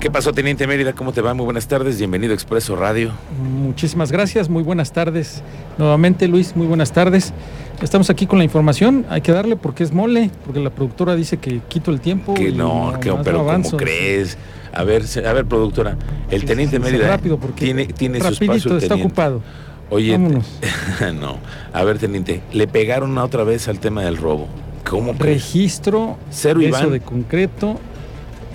¿Qué pasó, Teniente Mérida? ¿Cómo te va? Muy buenas tardes. Bienvenido a Expreso Radio. Muchísimas gracias. Muy buenas tardes. Nuevamente, Luis, muy buenas tardes. Estamos aquí con la información. Hay que darle porque es mole, porque la productora dice que quito el tiempo. Que no, que, pero ¿cómo crees? A ver, a ver, productora. El Teniente Mérida rápido porque tiene, tiene su espacio. está ocupado. Oye, no. A ver, Teniente, le pegaron otra vez al tema del robo. ¿Cómo Registro, Cero Iván. de concreto,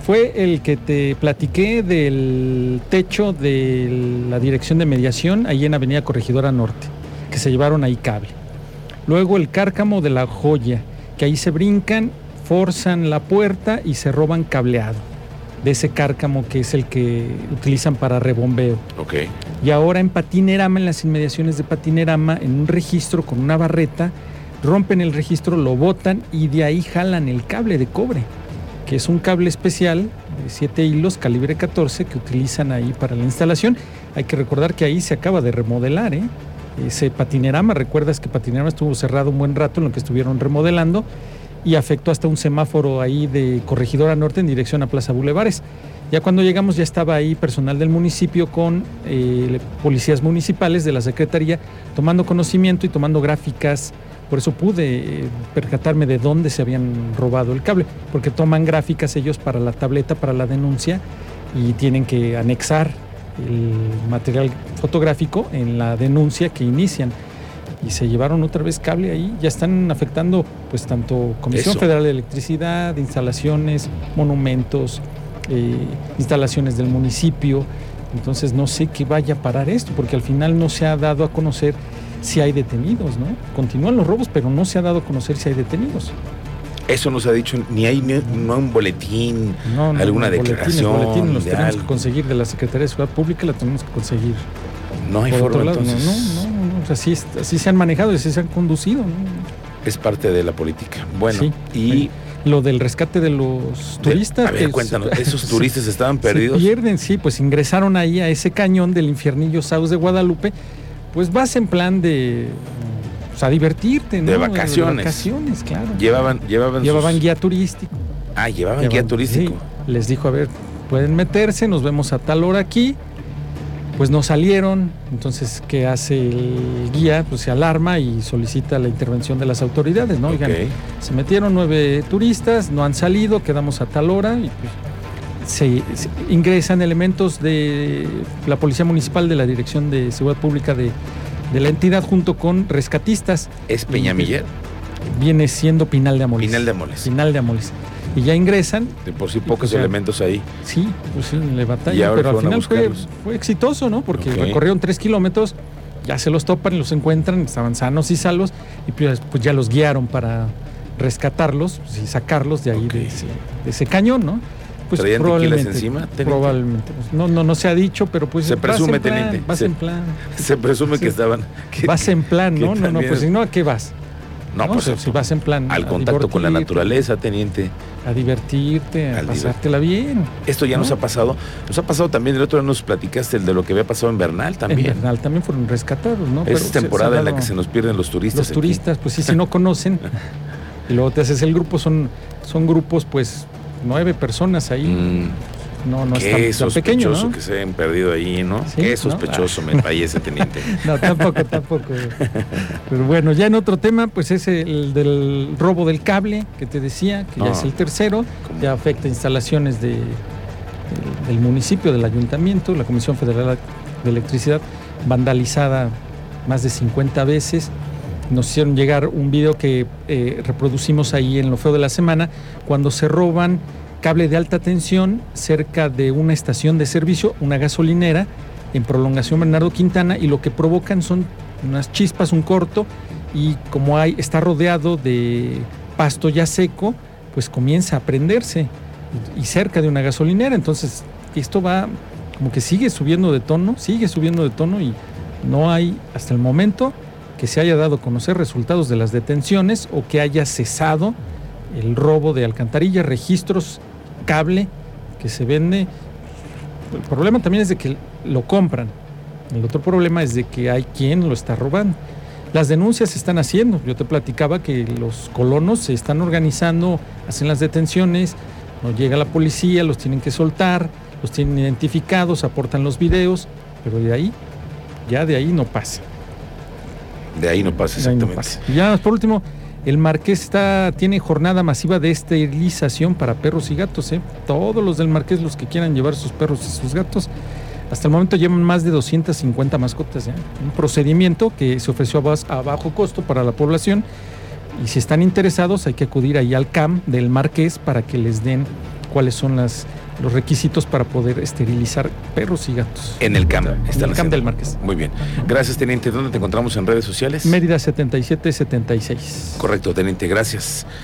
fue el que te platiqué del techo de la dirección de mediación ahí en Avenida Corregidora Norte, que se llevaron ahí cable. Luego el cárcamo de la joya, que ahí se brincan, forzan la puerta y se roban cableado de ese cárcamo que es el que utilizan para rebombeo. Y ahora en Patinerama, en las inmediaciones de Patinerama, en un registro con una barreta, rompen el registro, lo botan y de ahí jalan el cable de cobre que es un cable especial de 7 hilos calibre 14 que utilizan ahí para la instalación. Hay que recordar que ahí se acaba de remodelar, ¿eh? Ese patinerama, recuerdas que patinerama estuvo cerrado un buen rato en lo que estuvieron remodelando y afectó hasta un semáforo ahí de Corregidora Norte en dirección a Plaza Bulevares. Ya cuando llegamos ya estaba ahí personal del municipio con eh, policías municipales de la Secretaría tomando conocimiento y tomando gráficas por eso pude eh, percatarme de dónde se habían robado el cable, porque toman gráficas ellos para la tableta, para la denuncia, y tienen que anexar el material fotográfico en la denuncia que inician. Y se llevaron otra vez cable ahí, ya están afectando pues tanto Comisión Federal de Electricidad, instalaciones, monumentos, eh, instalaciones del municipio. Entonces no sé qué vaya a parar esto, porque al final no se ha dado a conocer si hay detenidos, ¿no? Continúan los robos, pero no se ha dado a conocer si hay detenidos. Eso no se ha dicho, ni hay no un boletín, alguna declaración. el boletín los tenemos que conseguir de la Secretaría de Seguridad Pública, la tenemos que conseguir. No hay forma entonces. No, no, no, así, así se han manejado y así se han conducido. ¿no? Es parte de la política. Bueno, y lo del rescate de los turistas. a ver, cuéntanos, esos turistas estaban perdidos. Se pierden, sí, pues ingresaron ahí a ese cañón del infiernillo Saus de Guadalupe pues vas en plan de o sea, divertirte, ¿no? De vacaciones. De vacaciones, claro. Llevaban, llevaban, llevaban guía turístico. Ah, llevaban, guía turístico. les dijo, a ver, pueden meterse, nos vemos a tal hora aquí. Pues no salieron, entonces, ¿qué hace el guía? Pues se alarma y solicita la intervención de las autoridades, ¿no? Oigan, se metieron nueve turistas, no han salido, quedamos a tal hora y pues se, ingresan elementos de la Policía Municipal, de la Dirección de Seguridad Pública de, la entidad, junto con rescatistas. ¿Es Peñamiller? Viene siendo Pinal de Amoles. Pinal de Amoles. Pinal de Amoles. Y ya ingresan. De por sí pocos elementos ahí. Sí, pues sí, le batallan, pero al final fue, exitoso, ¿no? Porque recorrieron tres kilómetros, ya se los topan, los encuentran, estaban sanos y salvos, y pues, pues ya los guiaron para rescatarlos pues, y sacarlos de ahí, de, ese, cañón, ¿no? Pues ¿Traían probablemente, encima? Probablemente. No, no, no se ha dicho, pero pues. Se presume, teniente. vas en plan. Se presume que estaban. vas en plan, ¿no? No, no, pues si no, ¿a qué vas? No, pues si vas en plan. Al contacto con la naturaleza, teniente. A divertirte, a pasártela bien. Esto ya nos ha pasado. Nos ha pasado también, el otro día nos platicaste el de lo que había pasado en Bernal también. En Bernal también fueron rescatados, ¿no? Es temporada en la que se nos pierden los turistas. Los turistas, pues sí, si no conocen. y luego te haces el grupo, son, son grupos, pues nueve personas ahí. Mm. No, no es tan, pequeño, ¿no? que se hayan perdido ahí, ¿no? Qué sospechoso me parece, teniente. no, tampoco, tampoco. Pero bueno, ya en otro tema, pues es el del robo del cable, que te decía, que ya es el tercero, ya afecta instalaciones de, del municipio, del ayuntamiento, la Comisión Federal de Electricidad, vandalizada más de 50 veces nos hicieron llegar un video que eh, reproducimos ahí en lo feo de la semana, cuando se roban cable de alta tensión cerca de una estación de servicio, una gasolinera, en prolongación Bernardo Quintana, y lo que provocan son unas chispas, un corto, y como hay, está rodeado de pasto ya seco, pues comienza a prenderse y cerca de una gasolinera. Entonces, esto va como que sigue subiendo de tono, sigue subiendo de tono y no hay hasta el momento que se haya dado a conocer resultados de las detenciones o que haya cesado el robo de alcantarillas, registros, cable que se vende. El problema también es de que lo compran. El otro problema es de que hay quien lo está robando. Las denuncias se están haciendo. Yo te platicaba que los colonos se están organizando, hacen las detenciones, no llega la policía, los tienen que soltar, los tienen identificados, aportan los videos, pero de ahí, ya de ahí no pasa. De ahí no pasa ahí no exactamente. pasa. Y ya por último, el Marqués está, tiene jornada masiva de esterilización para perros y gatos. ¿eh? Todos los del Marqués, los que quieran llevar sus perros y sus gatos, hasta el momento llevan más de 250 mascotas. ¿ya? Un procedimiento que se ofreció a bajo costo para la población. Y si están interesados, hay que acudir ahí al CAM del Marqués para que les den cuáles son las, los requisitos para poder esterilizar perros y gatos. En el CAM. En el CAM del Marqués. Muy bien. Gracias, teniente. ¿Dónde te encontramos en redes sociales? Mérida 7776. Correcto, teniente. Gracias.